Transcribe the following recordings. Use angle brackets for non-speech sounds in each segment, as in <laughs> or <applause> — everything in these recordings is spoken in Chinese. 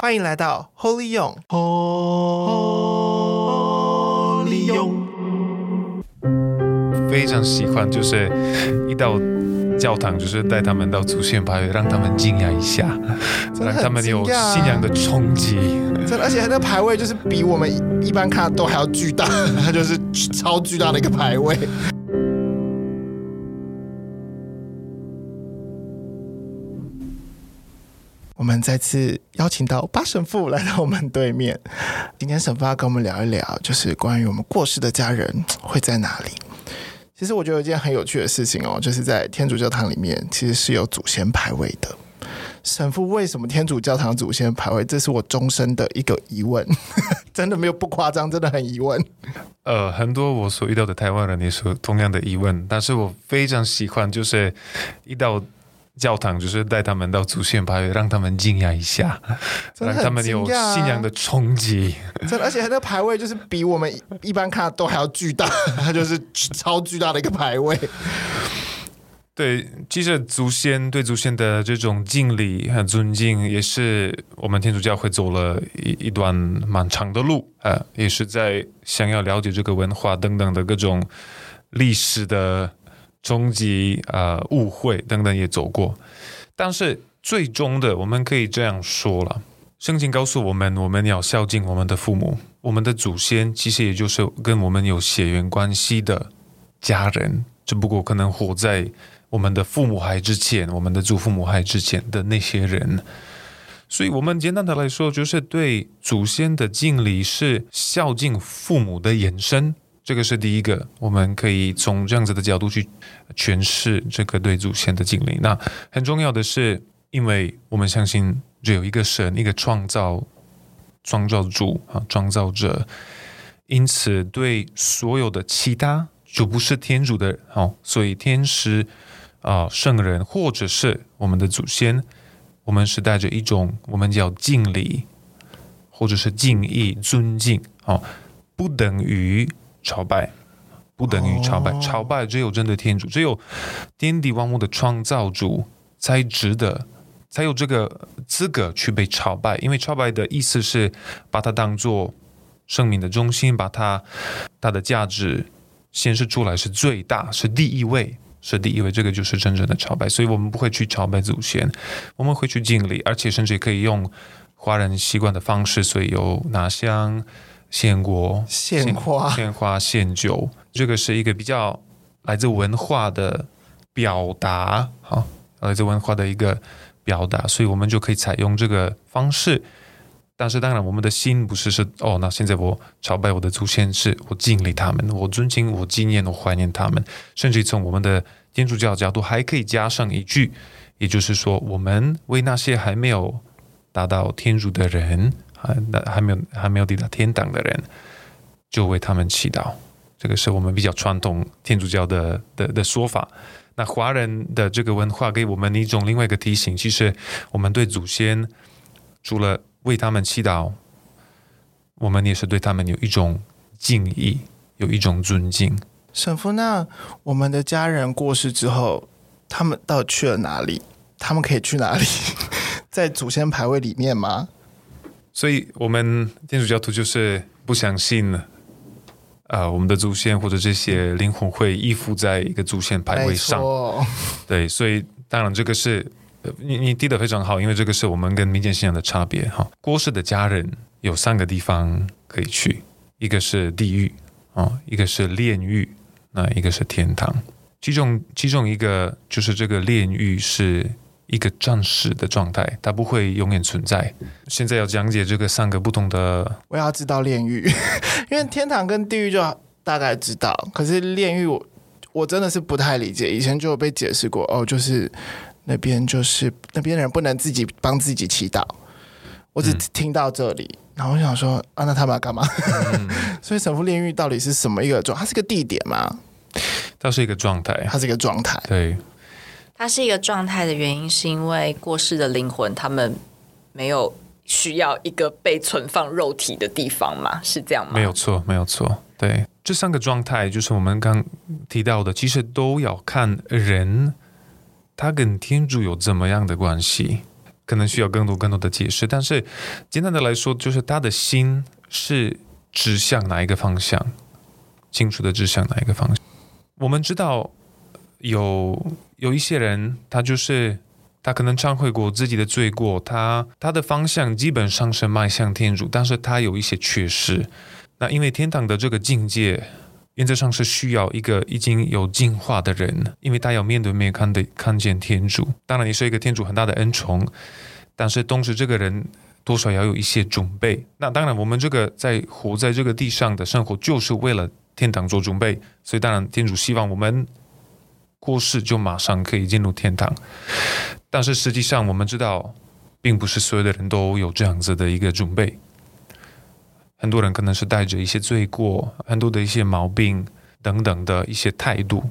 欢迎来到 Holy 用，Holy 勇，非常喜欢，就是一到教堂，就是带他们到祖先牌位，让他们惊讶一下，让他们有信仰的冲击。真的，而且那个牌位就是比我们一般看都还要巨大，它 <laughs> 就是超巨大的一个牌位。我们再次邀请到巴神父来到我们对面。今天神父要跟我们聊一聊，就是关于我们过世的家人会在哪里。其实我觉得有一件很有趣的事情哦，就是在天主教堂里面其实是有祖先牌位的。神父，为什么天主教堂祖先牌位？这是我终身的一个疑问，<laughs> 真的没有不夸张，真的很疑问。呃，很多我所遇到的台湾人也是同样的疑问，但是我非常喜欢，就是一到。教堂就是带他们到祖先牌位，让他们惊讶一下，让他们有信仰的冲击。真的，而且那个牌位就是比我们一般看的都还要巨大，它就是超巨大的一个牌位。对，其实祖先对祖先的这种敬礼和尊敬，也是我们天主教会走了一一段蛮长的路啊，也是在想要了解这个文化等等的各种历史的。冲击啊、误会等等也走过，但是最终的，我们可以这样说了：圣经告诉我们，我们要孝敬我们的父母，我们的祖先，其实也就是跟我们有血缘关系的家人，只不过可能活在我们的父母还之前，我们的祖父母还之前的那些人。所以，我们简单的来说，就是对祖先的敬礼是孝敬父母的延伸。这个是第一个，我们可以从这样子的角度去诠释这个对祖先的敬礼。那很重要的是，因为我们相信只有一个神，一个创造创造主啊，创造者，因此对所有的其他就不是天主的哦，所以天使啊、圣人或者是我们的祖先，我们是带着一种我们叫敬礼，或者是敬意、尊敬哦，不等于。朝拜不等于朝拜，朝拜只有针对天主，只有天地万物的创造主才值得，才有这个资格去被朝拜。因为朝拜的意思是把它当做生命的中心，把它它的价值显示出来是最大，是第一位，是第一位。这个就是真正的朝拜。所以我们不会去朝拜祖先，我们会去敬礼，而且甚至可以用华人习惯的方式，所以有拿香。献果、献花、献花、献酒，这个是一个比较来自文化的表达，好，来自文化的一个表达，所以我们就可以采用这个方式。但是当然，我们的心不是是哦，那现在我朝拜我的祖先，是我敬礼他们，我尊敬、我纪念、我怀念他们，甚至从我们的天主教角度还可以加上一句，也就是说，我们为那些还没有达到天主的人。还那还没有还没有抵达天堂的人，就为他们祈祷。这个是我们比较传统天主教的的的说法。那华人的这个文化给我们一种另外一个提醒，其实我们对祖先除了为他们祈祷，我们也是对他们有一种敬意，有一种尊敬。神父，那我们的家人过世之后，他们到底去了哪里？他们可以去哪里？<laughs> 在祖先牌位里面吗？所以，我们天主教徒就是不相信，呃，我们的祖先或者这些灵魂会依附在一个祖先牌位上。对，所以当然这个是你你提的非常好，因为这个是我们跟民间信仰的差别哈。过世的家人有三个地方可以去，一个是地狱啊，一个是炼狱，那一个是天堂。其中其中一个就是这个炼狱是。一个暂时的状态，它不会永远存在。现在要讲解这个三个不同的，我要知道炼狱，<laughs> 因为天堂跟地狱就大概知道，可是炼狱我我真的是不太理解。以前就有被解释过，哦，就是那边就是那边人不能自己帮自己祈祷。我只听到这里，嗯、然后我想说啊，那他们要干嘛？嗯、<laughs> 所以神父炼狱到底是什么一个状？它是个地点吗？它是一个状态，它是一个状态，对。它是一个状态的原因，是因为过世的灵魂他们没有需要一个被存放肉体的地方嘛？是这样吗？没有错，没有错。对，这三个状态就是我们刚提到的，其实都要看人他跟天主有怎么样的关系。可能需要更多更多的解释。但是简单的来说，就是他的心是指向哪一个方向，清楚的指向哪一个方向。我们知道有有一些人，他就是。他可能忏悔过自己的罪过，他他的方向基本上是迈向天主，但是他有一些缺失。那因为天堂的这个境界，原则上是需要一个已经有进化的人，因为他要面对面看的看见天主。当然，你是一个天主很大的恩宠，但是同时这个人多少要有一些准备。那当然，我们这个在活在这个地上的生活，就是为了天堂做准备。所以，当然天主希望我们过世就马上可以进入天堂。但是实际上，我们知道，并不是所有的人都有这样子的一个准备。很多人可能是带着一些罪过、很多的一些毛病等等的一些态度，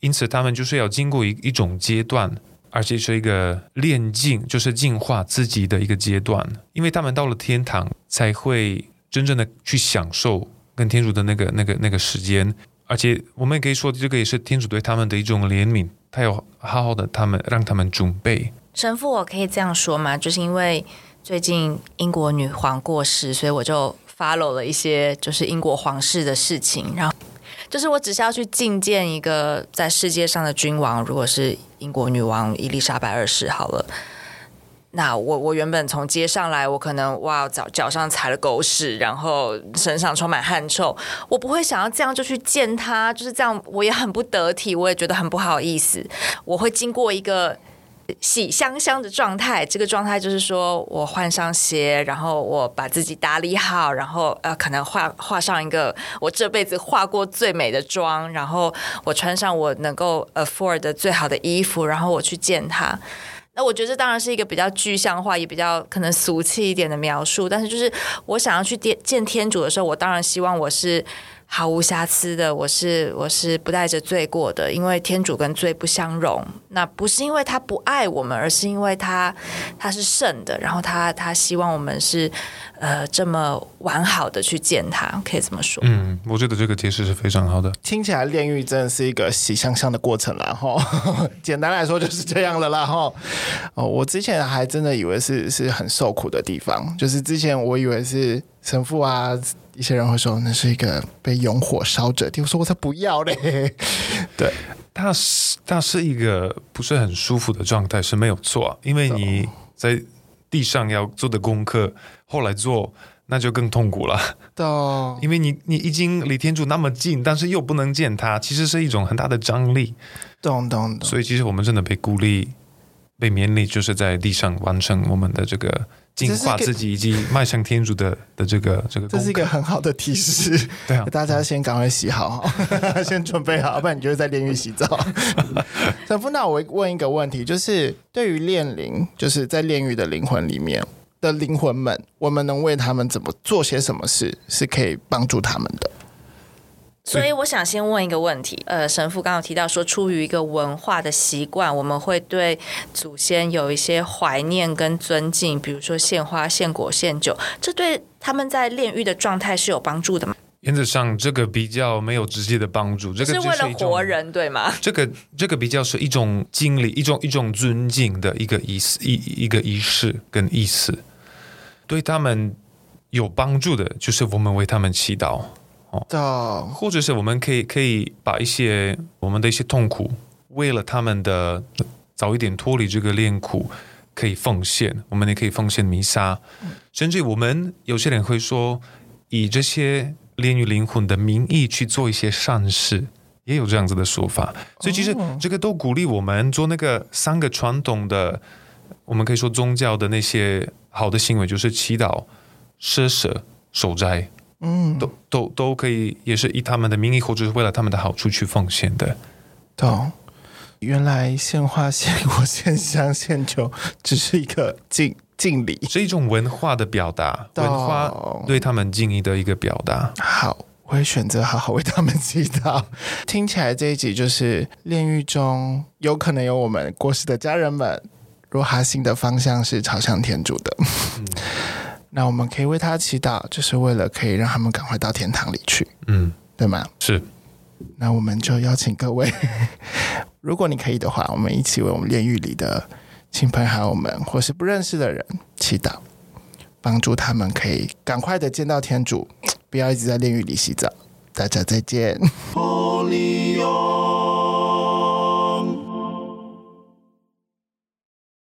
因此他们就是要经过一一种阶段，而且是一个炼净，就是净化自己的一个阶段。因为他们到了天堂，才会真正的去享受跟天主的那个、那个、那个时间。而且我们也可以说，这个也是天主对他们的一种怜悯。他有好好的，他们让他们准备。神父，我可以这样说吗？就是因为最近英国女皇过世，所以我就 follow 了一些就是英国皇室的事情。然后就是我只是要去觐见一个在世界上的君王，如果是英国女王伊丽莎白二世，好了。那我我原本从街上来，我可能哇脚脚上踩了狗屎，然后身上充满汗臭，我不会想要这样就去见他，就是这样，我也很不得体，我也觉得很不好意思。我会经过一个喜香香的状态，这个状态就是说我换上鞋，然后我把自己打理好，然后呃可能画画上一个我这辈子画过最美的妆，然后我穿上我能够 afford 的最好的衣服，然后我去见他。那我觉得这当然是一个比较具象化，也比较可能俗气一点的描述。但是，就是我想要去见见天主的时候，我当然希望我是毫无瑕疵的，我是我是不带着罪过的，因为天主跟罪不相容。那不是因为他不爱我们，而是因为他他是圣的，然后他他希望我们是。呃，这么完好的去见他，可以这么说。嗯，我觉得这个解释是非常好的。听起来炼狱真的是一个喜香香的过程啦，哈。<laughs> 简单来说就是这样了啦，哈。哦，我之前还真的以为是是很受苦的地方，就是之前我以为是神父啊，一些人会说那是一个被用火烧着的地，我说我才不要嘞。<laughs> 对，它是它是一个不是很舒服的状态，是没有错，因为你在地上要做的功课。后来做那就更痛苦了，懂？<laughs> 因为你你已经离天主那么近，但是又不能见他，其实是一种很大的张力，懂懂懂。所以其实我们真的被鼓励、被勉励，就是在地上完成我们的这个净化自己以及迈向天主的的这个这个。这是一个很好的提示，<laughs> 对啊，大家先赶快洗好，<laughs> 先准备好，不然你就会在炼狱洗澡。神父，那我问一个问题，就是对于炼灵，就是在炼狱的灵魂里面。的灵魂们，我们能为他们怎么做些什么事，是可以帮助他们的。所以，我想先问一个问题。呃，神父刚刚提到说，出于一个文化的习惯，我们会对祖先有一些怀念跟尊敬，比如说献花、献果、献酒，这对他们在炼狱的状态是有帮助的吗？原则上，这个比较没有直接的帮助。这个是，是为了活人，对吗？这个这个比较是一种经历，一种一种尊敬的一个仪式，一一个仪式跟意思。对他们有帮助的，就是我们为他们祈祷哦，或者是我们可以可以把一些我们的一些痛苦，为了他们的早一点脱离这个炼苦，可以奉献。我们也可以奉献弥撒，甚至我们有些人会说，以这些炼狱灵魂的名义去做一些善事，也有这样子的说法。所以其实这个都鼓励我们做那个三个传统的，我们可以说宗教的那些。好的行为就是祈祷、施舍、守斋，嗯，都都都可以，也是以他们的名义或者是为了他们的好处去奉献的。懂？原来献花、献果、献香、献酒，只是一个敬敬礼，是一种文化的表达，文化对他们敬意的一个表达。好，我会选择好好为他们祈祷。<laughs> 听起来这一集就是炼狱中有可能有我们过世的家人们。若哈心的方向是朝向天主的，嗯、<laughs> 那我们可以为他祈祷，就是为了可以让他们赶快到天堂里去，嗯，对吗？是。那我们就邀请各位，<laughs> 如果你可以的话，我们一起为我们炼狱里的亲朋好友们或是不认识的人祈祷，帮助他们可以赶快的见到天主，不要一直在炼狱里洗澡。大家再见。